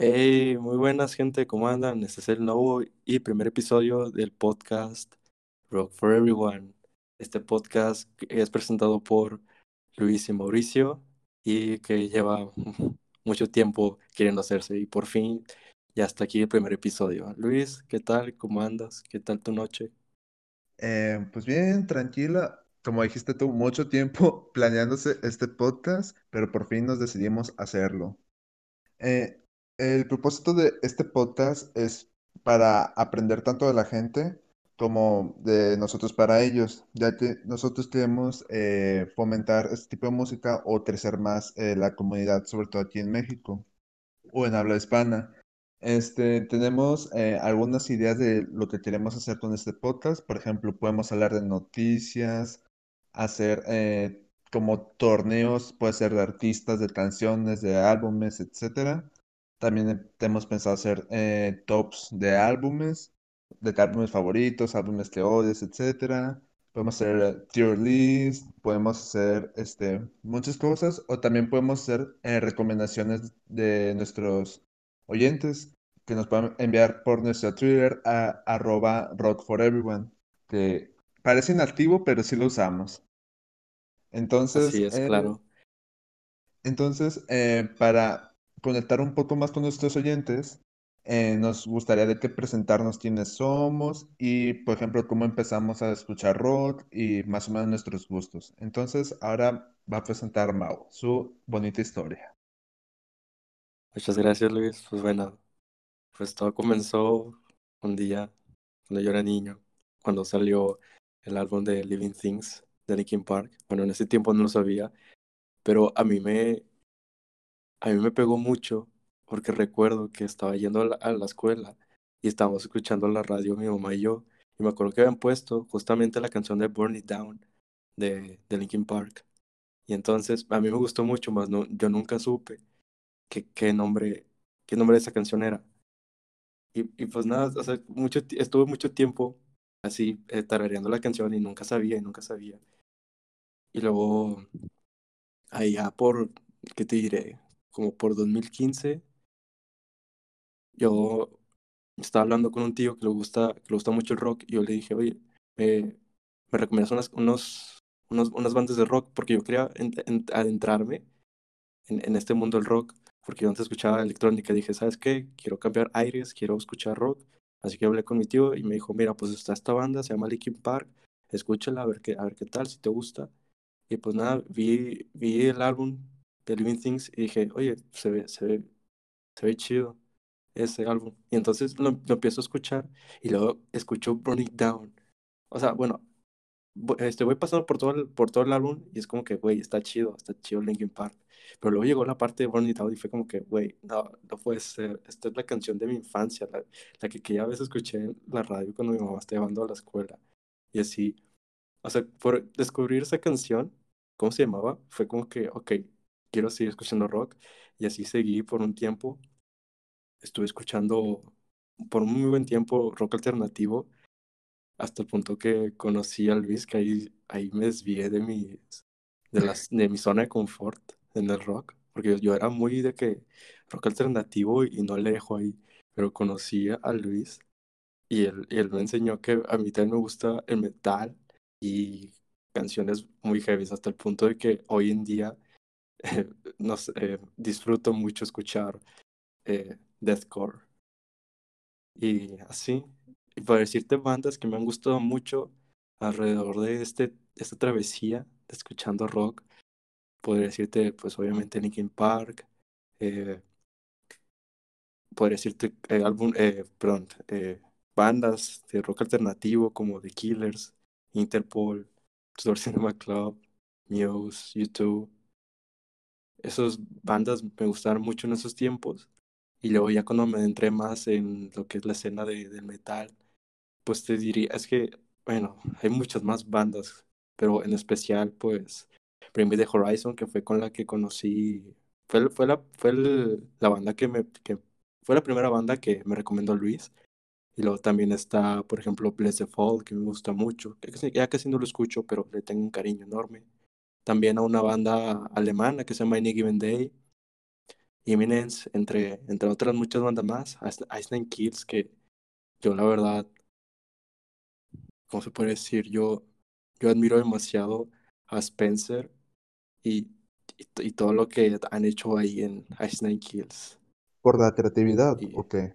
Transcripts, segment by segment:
Hey, muy buenas gente, ¿cómo andan? Este es el nuevo y primer episodio del podcast Rock for Everyone. Este podcast es presentado por Luis y Mauricio y que lleva mucho tiempo queriendo hacerse y por fin ya está aquí el primer episodio. Luis, ¿qué tal? ¿Cómo andas? ¿Qué tal tu noche? Eh, pues bien, tranquila. Como dijiste tú, mucho tiempo planeándose este podcast, pero por fin nos decidimos hacerlo. Eh, el propósito de este podcast es para aprender tanto de la gente como de nosotros para ellos, ya que nosotros queremos eh, fomentar este tipo de música o crecer más eh, la comunidad, sobre todo aquí en México o en habla hispana. Este, tenemos eh, algunas ideas de lo que queremos hacer con este podcast. Por ejemplo, podemos hablar de noticias, hacer eh, como torneos, puede ser de artistas, de canciones, de álbumes, etcétera. También tenemos pensado hacer eh, tops de álbumes, de álbumes favoritos, álbumes que odias, etcétera. Podemos hacer eh, tier list, podemos hacer este, muchas cosas, o también podemos hacer eh, recomendaciones de nuestros oyentes que nos pueden enviar por nuestro Twitter a arroba rock for everyone, que parece inactivo, pero sí lo usamos. Así Entonces, es, eh, claro. entonces eh, para conectar un poco más con nuestros oyentes, eh, nos gustaría de que presentarnos quiénes somos y, por ejemplo, cómo empezamos a escuchar rock y más o menos nuestros gustos. Entonces, ahora va a presentar Mau su bonita historia. Muchas gracias, Luis. Pues bueno, pues todo comenzó un día cuando yo era niño, cuando salió el álbum de Living Things de Linkin Park. Bueno, en ese tiempo no lo sabía, pero a mí me, a mí me pegó mucho porque recuerdo que estaba yendo a la, escuela y estábamos escuchando la radio mi mamá y yo, y me acuerdo que habían puesto justamente la canción de Burn It Down de, de Linkin Park. Y entonces a mí me gustó mucho, más no, yo nunca supe qué, qué nombre, qué nombre de esa canción era. Y, y pues nada, o sea, mucho, estuve mucho tiempo así eh, tarareando la canción y nunca sabía y nunca sabía. Y luego, allá por, ¿qué te diré? Como por 2015, yo estaba hablando con un tío que le gusta, que le gusta mucho el rock y yo le dije, oye, eh, ¿me recomiendas unas, unos, unos, unas bandas de rock? Porque yo quería en- en- adentrarme en, en este mundo del rock, porque yo antes escuchaba electrónica, dije, ¿sabes qué? Quiero cambiar aires, quiero escuchar rock, así que hablé con mi tío y me dijo, mira, pues está esta banda, se llama Linkin Park, escúchala, a ver qué, a ver qué tal, si te gusta. Y pues nada, vi, vi el álbum de Living Things y dije, oye, se ve, se ve, se ve chido ese álbum. Y entonces lo, lo empiezo a escuchar y luego escucho Burning Down. O sea, bueno, este, voy pasando por todo el, por todo el álbum y es como que, güey, está chido, está chido Linkin Park. Pero luego llegó la parte de Burn It Out y fue como que, güey, no, no puede ser. Esta es la canción de mi infancia, la, la que aquella vez escuché en la radio cuando mi mamá estaba llevando a la escuela. Y así, o sea, por descubrir esa canción, ¿cómo se llamaba? Fue como que, ok, quiero seguir escuchando rock. Y así seguí por un tiempo. Estuve escuchando por un muy buen tiempo rock alternativo hasta el punto que conocí a Luis, que ahí, ahí me desvié de mi, de las, de mi zona de confort en el rock, porque yo, era muy de que rock alternativo y no le dejo ahí, pero conocí a Luis y él, y él me enseñó que a mí también me gusta el metal y canciones muy heavy, hasta el punto de que hoy en día eh, eh, disfruto mucho escuchar eh, deathcore y así. Y para decirte bandas que me han gustado mucho alrededor de este, esta travesía de escuchando rock, podría decirte, pues obviamente Linkin Park, podría decirte álbum, perdón, bandas de rock alternativo como The Killers, Interpol, Door Cinema Club, Muse, U2. Esas bandas me gustaron mucho en esos tiempos. Y luego ya cuando me entré más en lo que es la escena de, del metal, Pues te diría, es que, bueno, hay muchas más bandas, pero en especial, pues, Bring Me the Horizon, que fue con la que conocí, fue, fue la, fue la banda que me, que fue la primera banda que me recomendó Luis. Y luego también está, por ejemplo, Bless the Fall, que me gusta mucho, ya casi no lo escucho, pero le tengo un cariño enorme. También a una banda alemana que se llama Any Given Day. Eminence, entre, entre otras muchas bandas más, Ice Nine Kids, que yo la verdad, ¿cómo se puede decir? Yo, yo admiro demasiado a Spencer y, y, todo lo que han hecho ahí en Ice Nine Kills. ¿Por la creatividad o qué?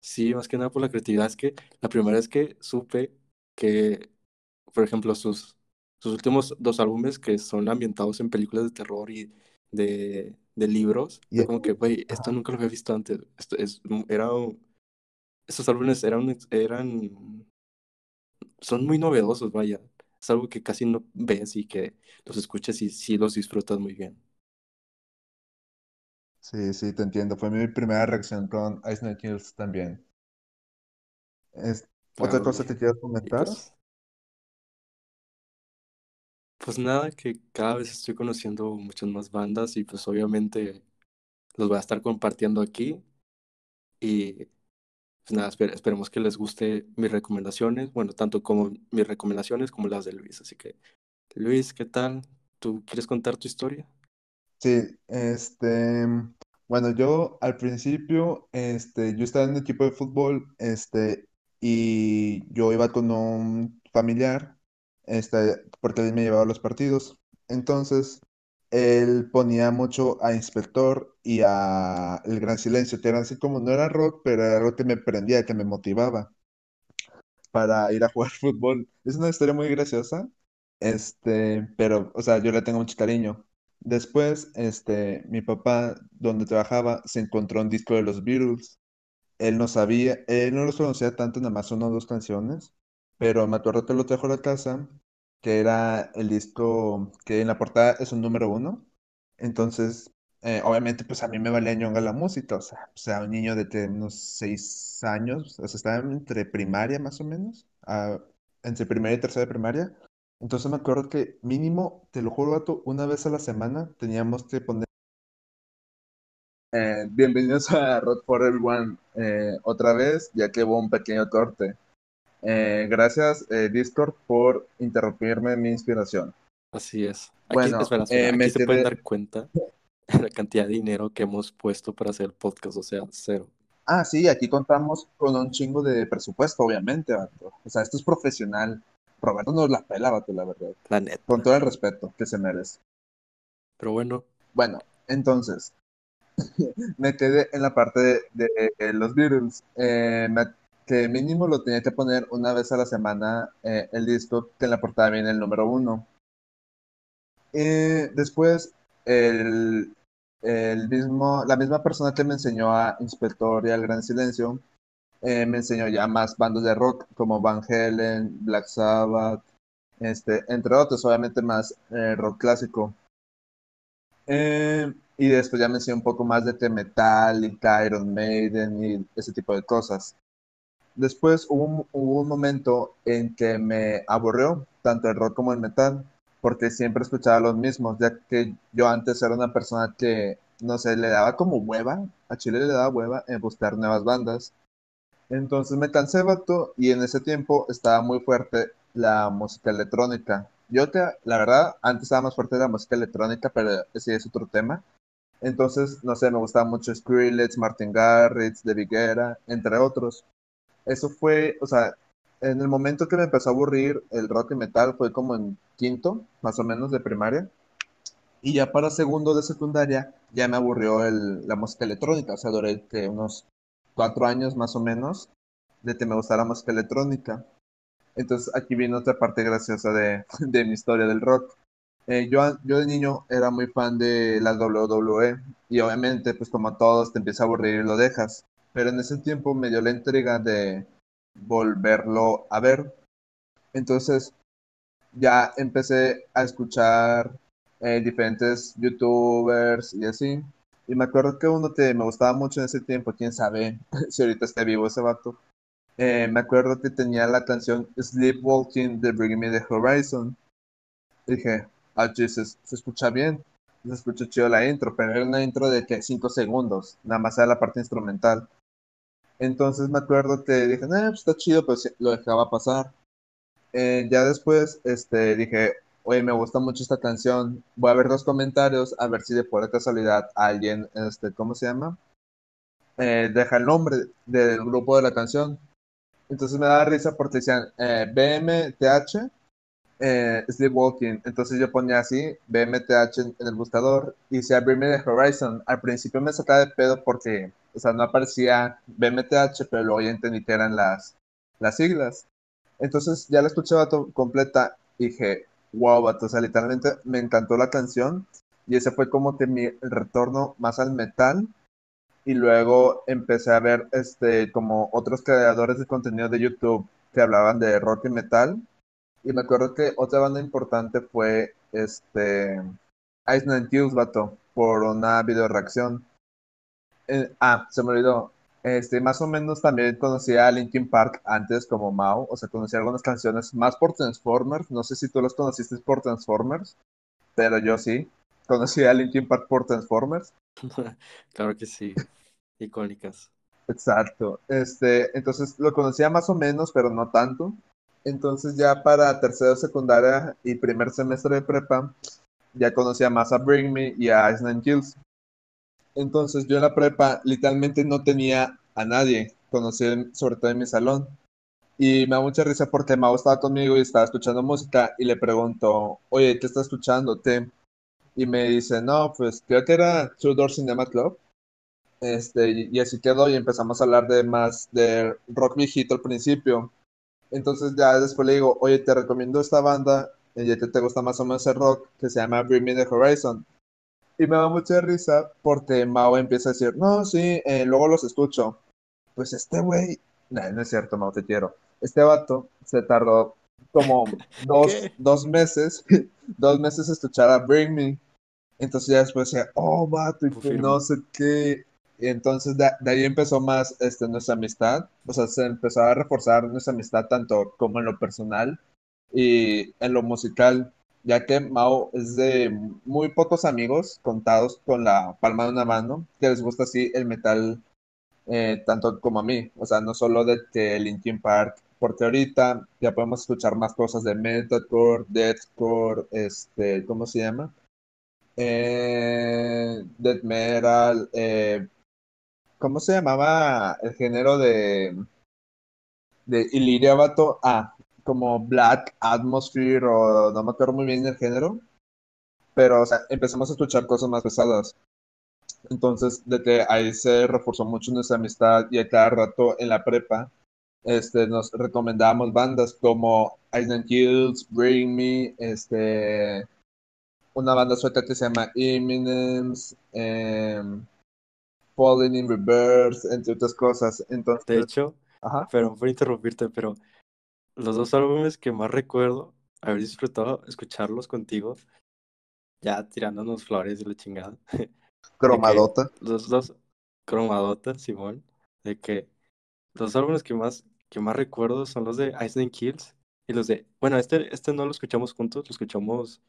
Sí, más que nada por la creatividad. Es que la primera vez que supe que, por ejemplo, sus, sus últimos dos álbumes que son ambientados en películas de terror y de, de libros, y como que, güey, esto nunca lo había visto antes. Esto es, era, estos álbumes eran, eran, son muy novedosos, vaya. Es algo que casi no ves y que los escuchas y sí los disfrutas muy bien. Sí, sí, te entiendo. Fue mi primera reacción con Ice Night Kills también. Es, ¿Otra cosa que quieras comentar? Pues, pues, nada, que cada vez estoy conociendo muchas más bandas y pues obviamente los voy a estar compartiendo aquí. Y pues nada, esperemos que les guste mis recomendaciones, bueno, tanto como mis recomendaciones como las de Luis. Así que, Luis, ¿qué tal? ¿Tú quieres contar tu historia? Sí, este, bueno, yo al principio, este, yo estaba en un equipo de fútbol, este, y yo iba con un familiar, este, porque él me llevaba a los partidos. Entonces, él ponía mucho a Inspector y a El Gran Silencio, que eran así como, no era rock, pero era algo que me prendía, que me motivaba para ir a jugar fútbol. Es una historia muy graciosa, este, pero, o sea, yo le tengo mucho cariño. Después, este, mi papá, donde trabajaba, se encontró un disco de los Beatles él no sabía, él no los conocía tanto, nada más una o dos canciones, pero me acuerdo que lo trajo a la casa, que era el disco que en la portada es un número uno. Entonces, eh, obviamente, pues a mí me valía ñonga la música, o sea, o sea, un niño de unos seis años, o sea, estaba entre primaria más o menos, entre primaria y tercera de primaria. Entonces me acuerdo que mínimo, te lo juro, gato, una vez a la semana teníamos que poner eh, bienvenidos a Rock for Everyone eh, otra vez, ya que hubo un pequeño corte. Eh, gracias, Discord, por interrumpirme mi inspiración. Así es. Aquí, bueno, espera, aquí se pueden dar cuenta de la cantidad de dinero que hemos puesto para hacer el podcast, o sea, cero. Ah, sí, aquí contamos con un chingo de presupuesto, obviamente, vato. O sea, esto es profesional. Roberto nos la pela, vato, la verdad. La neta. Con todo el respeto que se merece. Pero bueno. Bueno, entonces, me quedé en la parte de, los Beatles, eh, que mínimo lo tenía que poner una vez a la semana eh, el disco que en la portada viene el número uno. después, el, el, mismo, la misma persona que me enseñó a Inspector y al Gran Silencio, eh, me enseñó ya más bandas de rock como Van Halen, Black Sabbath, este, entre otros, obviamente más rock clásico. Eh, y después ya me enseñó un poco más de t Metallica, Iron Maiden y ese tipo de cosas. Después hubo un, momento en que me aburrió tanto el rock como el metal, porque siempre escuchaba los mismos, ya que yo antes era una persona que, no sé, le daba como hueva, a Chile le daba hueva en buscar nuevas bandas. Entonces me cansé, vato, y en ese tiempo estaba muy fuerte la música electrónica. Yo, la verdad, antes estaba más fuerte la música electrónica, pero ese es otro tema. Entonces, no sé, me gustaba mucho Skrillex, Martin Garrix, De Viguera, entre otros. Eso fue, o sea, en el momento que me empezó a aburrir el rock y metal fue como en quinto, más o menos, de primaria. Y ya para segundo de secundaria ya me aburrió el, la música electrónica. O sea, duré que unos cuatro años más o menos de que me gustara la música electrónica. Entonces aquí viene otra parte graciosa de, de mi historia del rock. Eh, yo, yo de niño era muy fan de la WWE y obviamente pues como todos te empieza a aburrir y lo dejas. Pero en ese tiempo me dio la intriga de volverlo a ver. Entonces ya empecé a escuchar eh, diferentes youtubers y así. Y me acuerdo que uno que me gustaba mucho en ese tiempo, quién sabe si ahorita está vivo ese vato. Eh, me acuerdo que tenía la canción Sleepwalking de Bring Me the Horizon. Dije, ah, Jesus, se escucha bien, se escucha chido la intro, pero era una intro de que 5 segundos, nada más era la parte instrumental. Entonces me acuerdo que dije, no, pues está chido, pero lo dejaba pasar. Eh, ya después este, dije, oye, me gusta mucho esta canción, voy a ver los comentarios a ver si de pura casualidad alguien, este, ¿cómo se llama? Eh, deja el nombre del grupo de la canción. Entonces me da risa porque decían eh, BMTH eh, Sleepwalking. Entonces yo ponía así, BMTH en, en el buscador y decía Bring Me the Horizon. Al principio me sacaba de pedo porque, o sea, no aparecía BMTH, pero luego ya entendí que eran las, las siglas. Entonces ya la escuchaba completa y dije, wow, vato, o sea, literalmente me encantó la canción y ese fue como que mi retorno más al metal y luego empecé a ver este como otros creadores de contenido de YouTube que hablaban de rock y metal y me acuerdo que otra banda importante fue este Ice Nine Kills, vato, por una video reacción. Eh, ah, se me olvidó. Este, más o menos también conocía a Linkin Park antes como Mao, o sea, conocía algunas canciones más por Transformers, no sé si tú los conociste por Transformers, pero yo sí, conocí a Linkin Park por Transformers. claro que sí, icónicas. Exacto, este, entonces lo conocía más o menos, pero no tanto. Entonces ya para tercero secundaria y primer semestre de prepa, ya conocía más a Bring Me y a Ice Nine Kills. Entonces yo en la prepa literalmente no tenía a nadie, conocí sobre todo en mi salón. Y me da mucha risa porque Mau estaba conmigo y estaba escuchando música y le pregunto, oye, ¿qué estás escuchando? ¿Te? Y me dice, no, pues creo que era Two Door Cinema Club. Este, y así quedó y empezamos a hablar de más de rock viejito al principio. Entonces ya después le digo, oye, te recomiendo esta banda, y ya te gusta más o menos el rock, que se llama Bring Me the Horizon. Y me da mucha risa porque Mao empieza a decir, no, sí, eh, luego los escucho. Pues este güey, no, no es cierto, Mao, te quiero. Este vato se tardó como dos, dos meses, dos meses escuchar a Bring Me. Entonces ya después decía, oh, vato, y pues no sé qué. Y entonces de, ahí empezó más este, nuestra amistad, o sea, se empezó a reforzar nuestra amistad tanto como en lo personal y en lo musical, ya que Mao es de muy pocos amigos contados con la palma de una mano que les gusta así el metal eh, tanto como a mí, o sea, no solo de que Linkin Park, porque ahorita ya podemos escuchar más cosas de metalcore, deathcore, este, ¿cómo se llama? Eh, death metal, eh, ¿Cómo se llamaba el género de, de Illyria Bato? Ah, como Black Atmosphere o no me acuerdo muy bien el género. Pero, o sea, empezamos a escuchar cosas más pesadas. Entonces, de que ahí se reforzó mucho nuestra amistad y a cada rato en la prepa, este, nos recomendábamos bandas como Island Kills, Bring Me, este, una banda sueca que se llama Imminence, eh, Falling in Reverse, entre otras cosas. Entonces, de hecho, pero por interrumpirte, pero los dos álbumes que más recuerdo haber disfrutado escucharlos contigo, ya tirándonos flores de la chingada. Cromadota. Los dos, cromadota, Simón, de que los álbumes que más, que más recuerdo son los de Ice Kills y los de, bueno, este, este no lo escuchamos juntos, lo escuchamos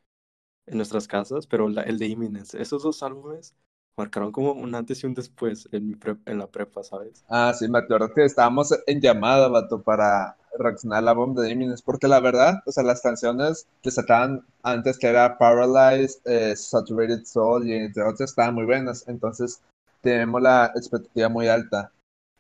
en nuestras casas, pero el de Imminence, esos dos álbumes marcaron como un antes y un después en, mi en la prepa, ¿sabes? Ah, sí, me acuerdo que estábamos en llamada, vato, para reaccionar la bomba de Imminence, porque la verdad, o sea, las canciones que sacaban antes, que era Paralyzed, eh, Saturated Soul y entre otras, estaban muy buenas, entonces tenemos la expectativa muy alta.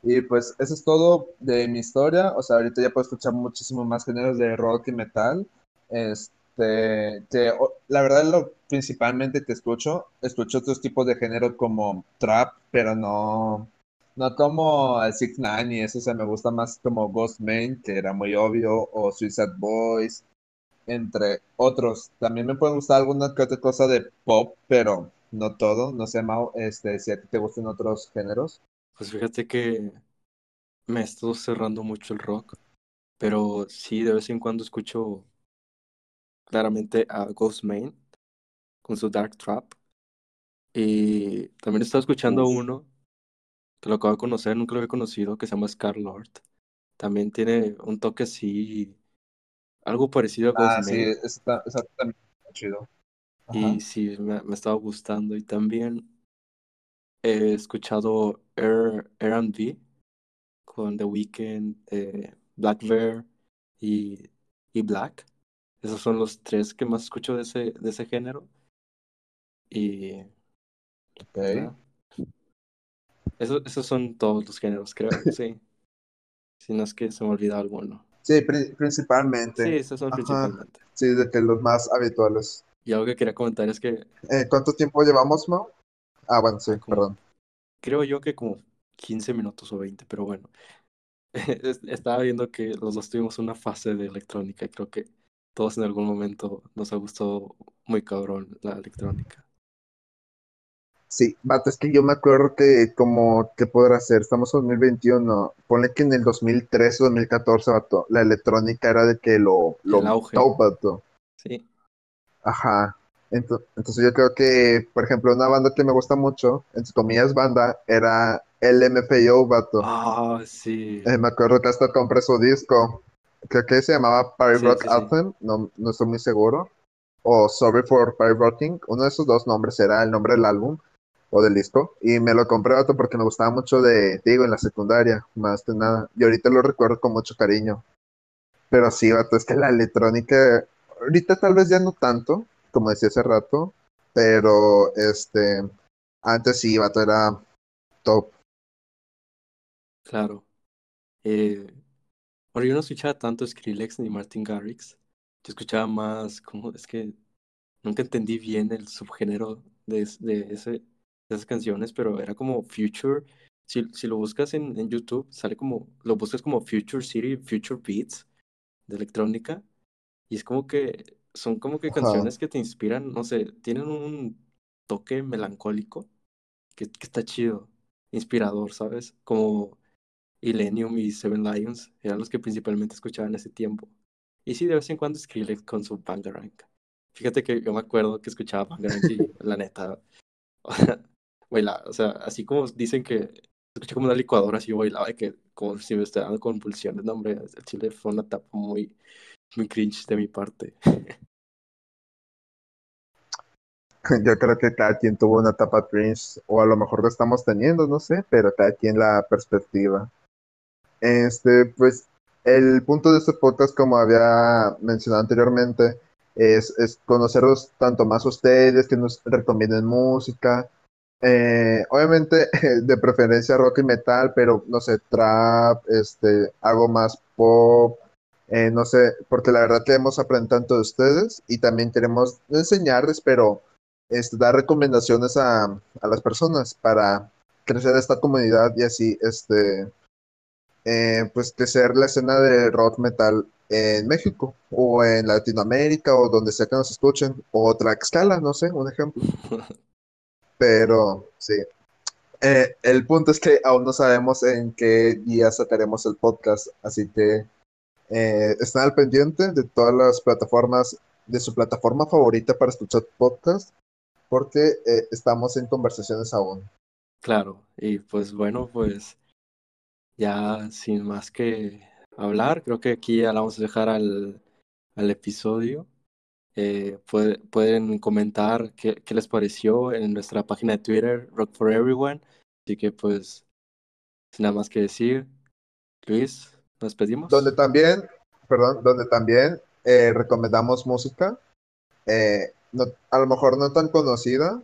Y pues eso es todo de mi historia, o sea, ahorita ya puedo escuchar muchísimo más géneros de rock y metal. Este, este, la verdad, lo principalmente que escucho, escucho otros tipos de género como trap, pero no, no como el Six Nine y eso, o sea, me gusta más como Ghost Main, que era muy obvio, o Suicide Boys, entre otros. También me puede gustar alguna que otra cosa de pop, pero no todo, no sé, Mau, este, si a ti te gustan otros géneros. Pues fíjate que me estoy cerrando mucho el rock, pero sí, de vez en cuando escucho claramente a Ghost Main con su Dark Trap. Y también estaba escuchando uno que lo acabo de conocer, nunca lo había conocido, que se llama Scar Lord. También tiene un toque así, algo parecido a Ghost ah, sí, está, también chido. Y sí, me, me estaba gustando. Y también he escuchado R&B con The Weeknd, eh, Black Bear y, y Black. Esos son los tres que más escucho de ese, de ese género. Y. Ok. Eso, esos son todos los géneros, creo, sí. Si no es que se me olvida alguno. Sí, pri- principalmente. Sí, esos son Ajá. principalmente. Sí, de que los más habituales. Y algo que quería comentar es que Eh, ¿cuánto tiempo llevamos, Mau? Ah, bueno, sí, como- perdón. creo yo que como 15 minutos o 20, pero bueno. Es- Estaba viendo que los dos tuvimos una fase de electrónica y creo que todos en algún momento nos ha gustado muy cabrón la electrónica. Sí, vato, es que yo me acuerdo que como, ¿qué podrá ser? Estamos en 2021. Ponle que en el 2013 o 2014, vato, la electrónica era de que lo, lo El auge. top, vato. Sí, Ajá. Ento- Entonces yo creo que, por ejemplo, una banda que me gusta mucho, entre comillas banda, era LMFAO, vato. ah, sí. Eh, me acuerdo que hasta compré su disco. Creo que se llamaba Party Sí. Anthem, no, no estoy muy seguro. O Sorry for Party Rocking. Uno de esos dos nombres era el nombre del álbum o del disco. Y me lo compré vato, porque me gustaba mucho de, digo, en la secundaria, más que nada. Y ahorita lo recuerdo con mucho cariño. Pero sí, vato, es que la electrónica, ahorita tal vez ya no tanto, como decía hace rato, pero este, antes sí, vato, era top. Claro. Eh, bueno, yo no escuchaba tanto Skrillex ni Martin Garrix. Yo escuchaba más, como es que nunca entendí bien el subgénero de, de, ese, de esas canciones, pero era como Future. Si, si lo buscas en, en YouTube, sale como, lo buscas como Future City, Future Beats de electrónica. Y es como que son como que Ajá. canciones que te inspiran, no sé, tienen un toque melancólico que, que está chido, inspirador, ¿sabes? Como Illenium y Seven Lions eran los que principalmente escuchaba en ese tiempo. Y sí, de vez en cuando Skrillex con su Bangarang. Fíjate que yo me acuerdo que escuchaba Bangarang y la neta, o sea, así como dicen que escuché como una licuadora, así bailaba, de que como si me estuviera dando convulsiones, no, hombre, el chile fue una etapa muy, muy cringe de mi parte. Yo creo que cada quien tuvo una etapa cringe, o a lo mejor lo estamos teniendo, no sé, pero cada quien la perspectiva. Este, pues, el punto de este podcast, como había mencionado anteriormente, es, es conocerlos tanto más ustedes, que nos recomienden música. Eh, obviamente, de preferencia rock y metal, pero no sé, trap, este, algo más pop, eh, no sé, porque la verdad queremos aprender tanto de ustedes y también queremos enseñarles, pero este, dar recomendaciones a, a las personas para crecer esta comunidad y así, este, eh, pues crecer la escena de rock metal en México o en Latinoamérica o donde sea que nos escuchen o Tlaxcala, no sé, un ejemplo. Pero sí. Eh, el punto es que aún no sabemos en qué día sacaremos el podcast, así que eh, estén al pendiente de todas las plataformas, de su plataforma favorita para escuchar podcast, porque eh, estamos en conversaciones aún. Claro, y pues bueno, pues ya sin más que hablar, creo que aquí ya la vamos a dejar al, al episodio. Eh, puede- pueden comentar qué, qué les pareció en nuestra página de Twitter, Rock for Everyone. Así que pues, sin nada más que decir, Luis, nos despedimos. Donde también, perdón, donde también eh, recomendamos música, eh, no- a lo mejor no tan conocida,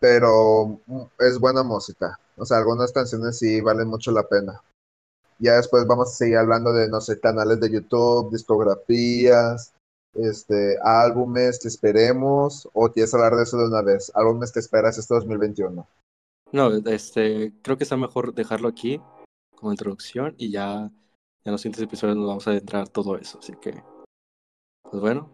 pero es buena música. O sea, algunas canciones sí valen mucho la pena. Ya después vamos a seguir hablando de, no sé, canales de YouTube, discografías, este, álbumes que esperemos, o quieres hablar de eso de una vez, álbumes que esperas este 2021. No, este, creo que está mejor dejarlo aquí como introducción y ya, ya en los siguientes episodios nos vamos a adentrar todo eso. Así que, pues bueno,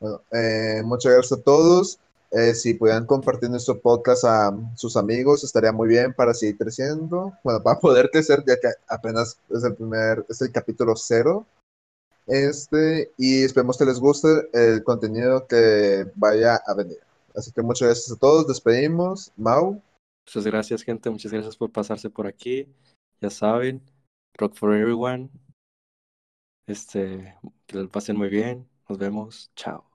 Bueno, eh, muchas gracias a todos. Eh, si pudieran compartir nuestro podcast a sus amigos, estaría muy bien para seguir creciendo. Bueno, para poder crecer, ya que apenas es el primer, es el capítulo cero. Este, y esperemos que les guste el contenido que vaya a venir. Así que muchas gracias a todos. Despedimos. Mau. muchas gracias, gente. Muchas gracias por pasarse por aquí. Ya saben, Rock for Everyone. Este, que lo pasen muy bien. Nos vemos. Chao.